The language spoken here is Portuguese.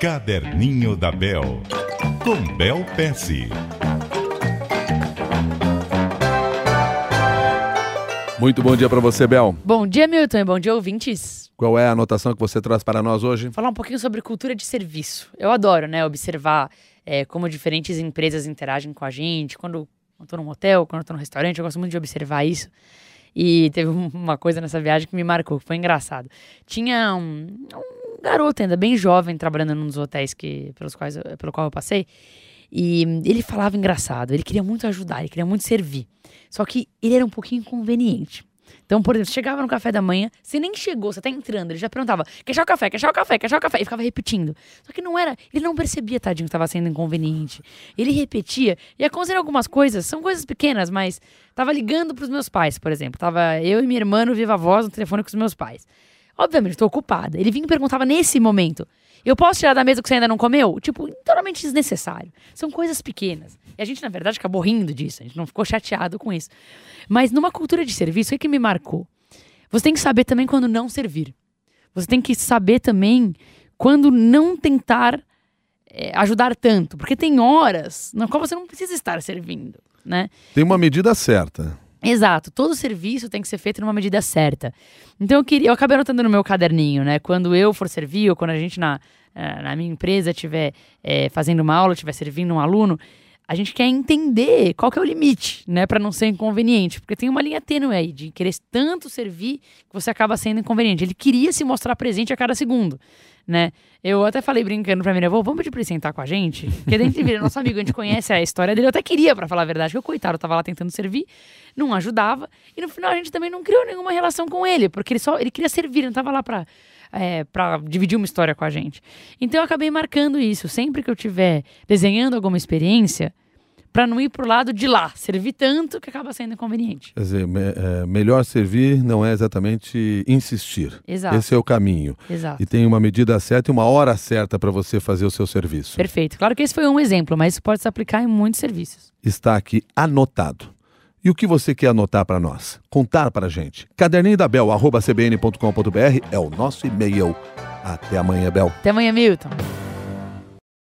Caderninho da Bel, com Bel Pesce. Muito bom dia para você, Bel. Bom dia, Milton, e bom dia, ouvintes. Qual é a anotação que você traz para nós hoje? Falar um pouquinho sobre cultura de serviço. Eu adoro, né, observar é, como diferentes empresas interagem com a gente. Quando eu tô num hotel, quando eu tô num restaurante, eu gosto muito de observar isso. E teve uma coisa nessa viagem que me marcou, que foi engraçado. Tinha um, um garoto ainda bem jovem trabalhando num dos hotéis que, pelos quais pelo qual eu passei. E ele falava engraçado, ele queria muito ajudar, ele queria muito servir. Só que ele era um pouquinho inconveniente. Então, por exemplo, chegava no café da manhã, você nem chegou, você tá entrando, ele já perguntava: quer chá o café, quer chá o café, quer chá o café? E ficava repetindo. Só que não era, ele não percebia, tadinho, que estava sendo inconveniente. Ele repetia, e aconselhou algumas coisas, são coisas pequenas, mas tava ligando pros meus pais, por exemplo. Tava eu e minha irmã no Viva Voz no telefone com os meus pais. Obviamente, estou ocupada. Ele vinha e perguntava nesse momento: eu posso tirar da mesa o que você ainda não comeu? Tipo, totalmente desnecessário. São coisas pequenas. E a gente, na verdade, acabou rindo disso. A gente não ficou chateado com isso. Mas numa cultura de serviço, o que, que me marcou? Você tem que saber também quando não servir. Você tem que saber também quando não tentar é, ajudar tanto. Porque tem horas na qual você não precisa estar servindo, né? Tem uma medida certa. Exato, todo serviço tem que ser feito numa medida certa. Então eu queria, eu acabei anotando no meu caderninho, né? Quando eu for servir, ou quando a gente na, eh, na minha empresa estiver é, fazendo uma aula, estiver servindo um aluno, a gente quer entender qual que é o limite, né, para não ser inconveniente, porque tem uma linha tênue aí de querer tanto servir que você acaba sendo inconveniente. Ele queria se mostrar presente a cada segundo, né? Eu até falei brincando pra né, vamos pedir pra ele sentar com a gente? Porque gente vira nosso amigo, a gente conhece a história dele. Eu até queria, para falar a verdade, que o coitado tava lá tentando servir, não ajudava, e no final a gente também não criou nenhuma relação com ele, porque ele só ele queria servir, não tava lá para é, para dividir uma história com a gente. Então eu acabei marcando isso. Sempre que eu estiver desenhando alguma experiência, para não ir para o lado de lá, servir tanto que acaba sendo inconveniente. Quer dizer, me, é, melhor servir não é exatamente insistir. Exato. Esse é o caminho. Exato. E tem uma medida certa e uma hora certa para você fazer o seu serviço. Perfeito. Claro que esse foi um exemplo, mas isso pode se aplicar em muitos serviços. Está aqui anotado. E o que você quer anotar para nós? Contar para a gente. Caderninho da Bel, arroba cbn.com.br é o nosso e-mail. Até amanhã, Bel. Até amanhã, Milton.